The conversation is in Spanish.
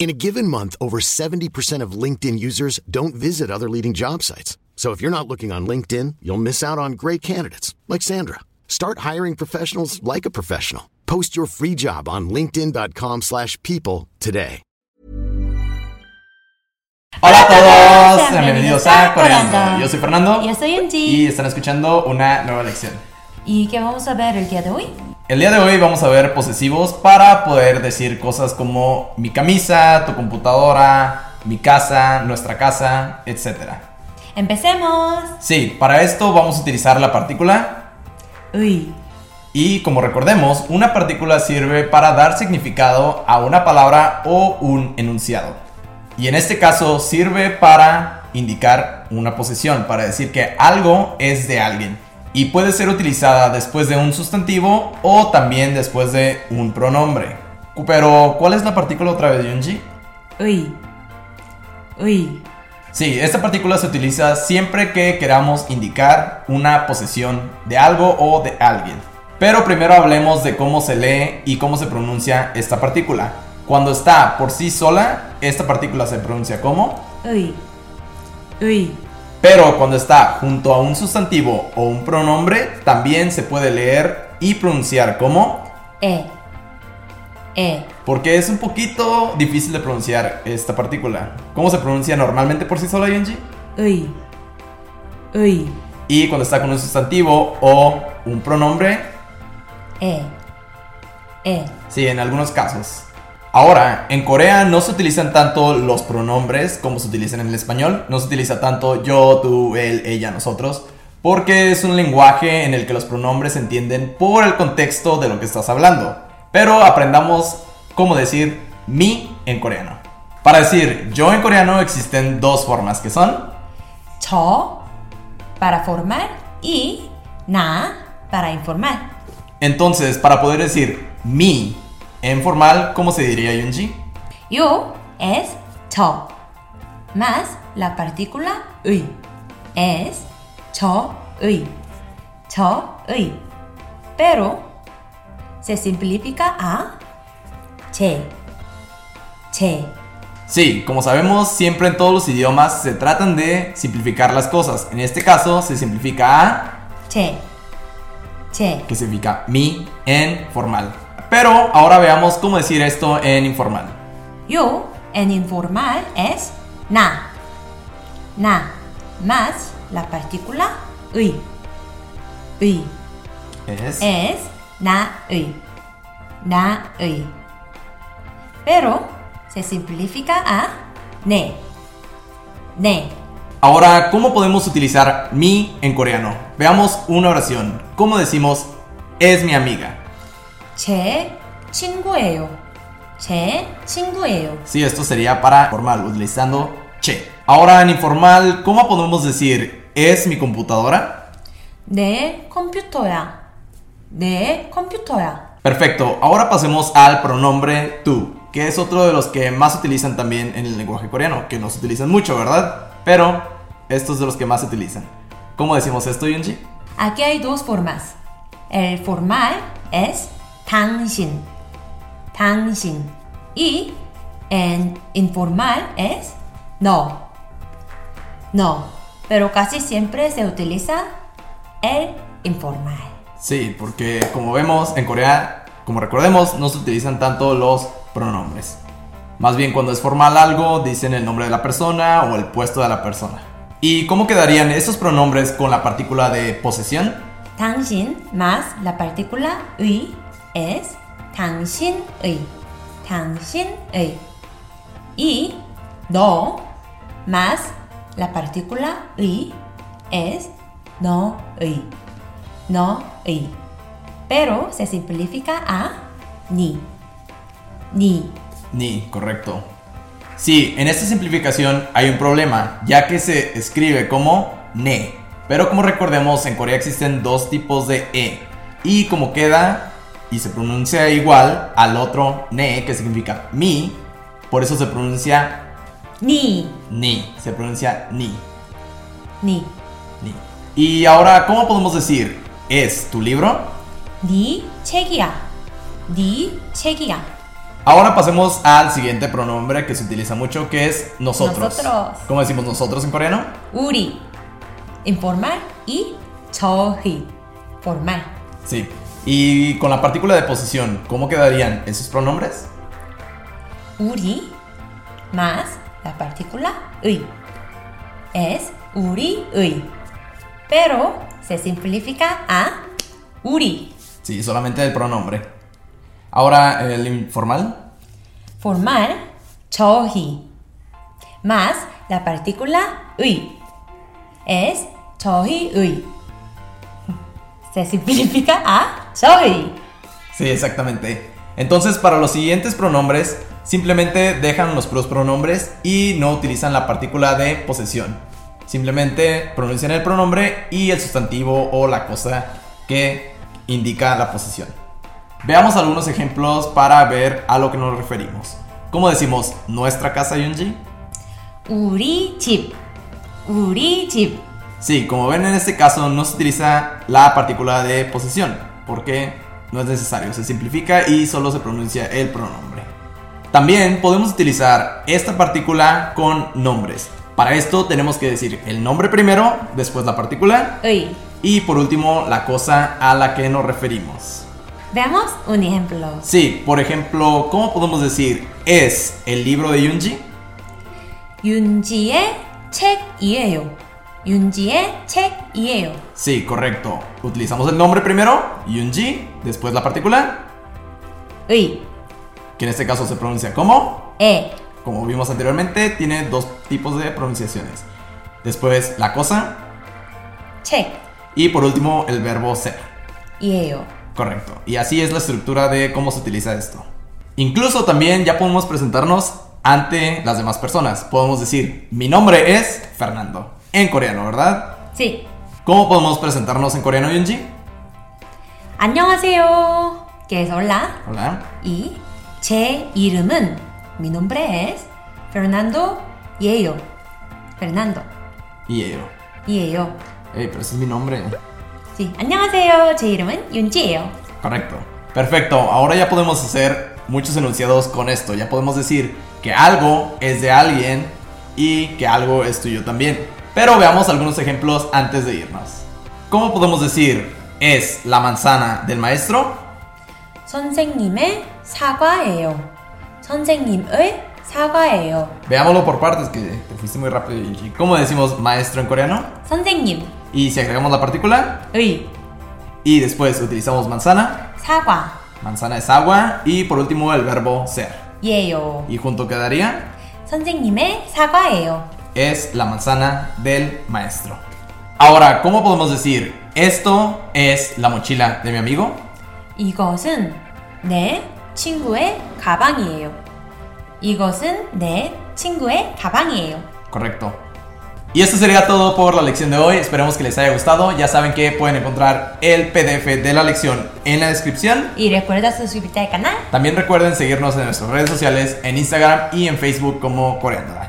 In a given month, over 70% of LinkedIn users don't visit other leading job sites. So if you're not looking on LinkedIn, you'll miss out on great candidates like Sandra. Start hiring professionals like a professional. Post your free job on linkedin.com/people slash people today. Hola a todos, bienvenidos bienvenidos a a Coreando. Coreando. Yo soy Fernando Yo soy Angie. y están escuchando una nueva lección. ¿Y qué vamos a ver el día de hoy? El día de hoy vamos a ver posesivos para poder decir cosas como mi camisa, tu computadora, mi casa, nuestra casa, etc. ¡Empecemos! Sí, para esto vamos a utilizar la partícula Uy. y como recordemos, una partícula sirve para dar significado a una palabra o un enunciado. Y en este caso sirve para indicar una posesión, para decir que algo es de alguien. Y puede ser utilizada después de un sustantivo o también después de un pronombre. Pero, ¿cuál es la partícula otra vez, Yunji? Uy. Uy. Sí, esta partícula se utiliza siempre que queramos indicar una posesión de algo o de alguien. Pero primero hablemos de cómo se lee y cómo se pronuncia esta partícula. Cuando está por sí sola, esta partícula se pronuncia como, Uy. Uy. Pero cuando está junto a un sustantivo o un pronombre, también se puede leer y pronunciar como, E. E. porque es un poquito difícil de pronunciar esta partícula. ¿Cómo se pronuncia normalmente por sí sola, Yunji? Uy. Uy. Y cuando está con un sustantivo o un pronombre, E. E. sí, en algunos casos. Ahora, en Corea no se utilizan tanto los pronombres como se utilizan en el español. No se utiliza tanto yo, tú, él, ella, nosotros. Porque es un lenguaje en el que los pronombres se entienden por el contexto de lo que estás hablando. Pero aprendamos cómo decir mi en coreano. Para decir yo en coreano existen dos formas que son 저 para formar y 나 para informar. Entonces, para poder decir mi en formal, ¿cómo se diría Yunji? Yo es to más la partícula ui. Es cho ui. Cho ui. Pero se simplifica a che. Che. Sí, como sabemos, siempre en todos los idiomas se tratan de simplificar las cosas. En este caso, se simplifica a che. Che. Que significa mi en formal. Pero ahora veamos cómo decir esto en informal. Yo en informal es na. Na más la partícula y. Y. Es. Es na y. Na y. Pero se simplifica a ne. Ne. Ahora, ¿cómo podemos utilizar mi en coreano? Veamos una oración. ¿Cómo decimos es mi amiga? 제 친구예요 제 친구예요 Sí, esto sería para formal, utilizando che. Ahora en informal, ¿cómo podemos decir es mi computadora? 내 컴퓨터야 내 컴퓨터야 Perfecto, ahora pasemos al pronombre tú, que es otro de los que más se utilizan también en el lenguaje coreano, que no se utilizan mucho, ¿verdad? Pero estos de los que más se utilizan. ¿Cómo decimos esto, Yunji? Aquí hay dos formas. El formal es 당신, 당신. Y en informal es no, no. Pero casi siempre se utiliza el informal. Sí, porque como vemos en Corea, como recordemos, no se utilizan tanto los pronombres. Más bien cuando es formal algo, dicen el nombre de la persona o el puesto de la persona. ¿Y cómo quedarían esos pronombres con la partícula de posesión? 당신 más la partícula 의 es 당신의, 당신의. Y no más la partícula 의 es 너의, 너의. Pero se simplifica a ni, ni. Ni, correcto. Sí, en esta simplificación hay un problema, ya que se escribe como ne. Pero como recordemos, en Corea existen dos tipos de e. Y como queda y se pronuncia igual al otro ne, que significa mi, por eso se pronuncia ni. Ni, se pronuncia ni. Ni. Ni. Y ahora, ¿cómo podemos decir es tu libro? Ni chegia. Ni chegia. Ahora pasemos al siguiente pronombre que se utiliza mucho, que es nosotros. Nosotros. ¿Cómo decimos nosotros en coreano? Uri. Informal y chohi. Formal. Sí. Y con la partícula de posición, ¿cómo quedarían esos pronombres? Uri más la partícula ui. Es uri ui. Pero se simplifica a uri. Sí, solamente el pronombre. Ahora el informal. Formal, chohi. Más la partícula ui. Es chohi ui. Se simplifica a soy. Sí, exactamente. Entonces, para los siguientes pronombres, simplemente dejan los pronombres y no utilizan la partícula de posesión. Simplemente pronuncian el pronombre y el sustantivo o la cosa que indica la posesión. Veamos algunos ejemplos para ver a lo que nos referimos. ¿Cómo decimos nuestra casa, Yunji? Uri chip. Uri chip. Sí, como ven en este caso no se utiliza la partícula de posesión, porque no es necesario, se simplifica y solo se pronuncia el pronombre. También podemos utilizar esta partícula con nombres. Para esto tenemos que decir el nombre primero, después la partícula 의. y por último la cosa a la que nos referimos. Veamos un ejemplo. Sí, por ejemplo, ¿cómo podemos decir es el libro de Yunji? 윤지의 책이에요. 윤지의 책이에요. Sí, correcto. Utilizamos el nombre primero, Yunji, después la partícula, 의. que en este caso se pronuncia como 에. Como vimos anteriormente, tiene dos tipos de pronunciaciones. Después la cosa 책. y por último el verbo ser. 이에요. Correcto. Y así es la estructura de cómo se utiliza esto. Incluso también ya podemos presentarnos ante las demás personas. Podemos decir, mi nombre es Fernando. En coreano, ¿verdad? Sí. ¿Cómo podemos presentarnos en coreano, Yunji? 안녕하세요. Que es hola. Hola. Y 제 이름은 mi nombre es Fernando 예요. Fernando Y yo. 예요. Ey, pero ese es mi nombre. Sí. 안녕하세요. 제 이름은 윤지예요. Correcto. Perfecto. Ahora ya podemos hacer muchos enunciados con esto. Ya podemos decir que algo es de alguien y que algo es tuyo también. Pero veamos algunos ejemplos antes de irnos. ¿Cómo podemos decir es la manzana del maestro? 선생님의 사과예요. 선생님의 사과예요. Veámoslo por partes, que te fuiste muy rápido. Gigi. ¿Cómo decimos maestro en coreano? 선생님 Y si agregamos la partícula 의 y después utilizamos manzana, 사과 manzana es agua y por último el verbo ser. 예요. Y junto quedaría 선생님의 사과예요. es la manzana del maestro. Ahora, ¿cómo podemos decir esto es la mochila de mi amigo? 이것은 내 친구의 가방이에요. 이것은 내 친구의 가방이에요. Correcto. Y esto sería todo por la lección de hoy. Esperemos que les haya gustado. Ya saben que pueden encontrar el PDF de la lección en la descripción. Y recuerda suscribirte al canal. También recuerden seguirnos en nuestras redes sociales, en Instagram y en Facebook como Coreandora.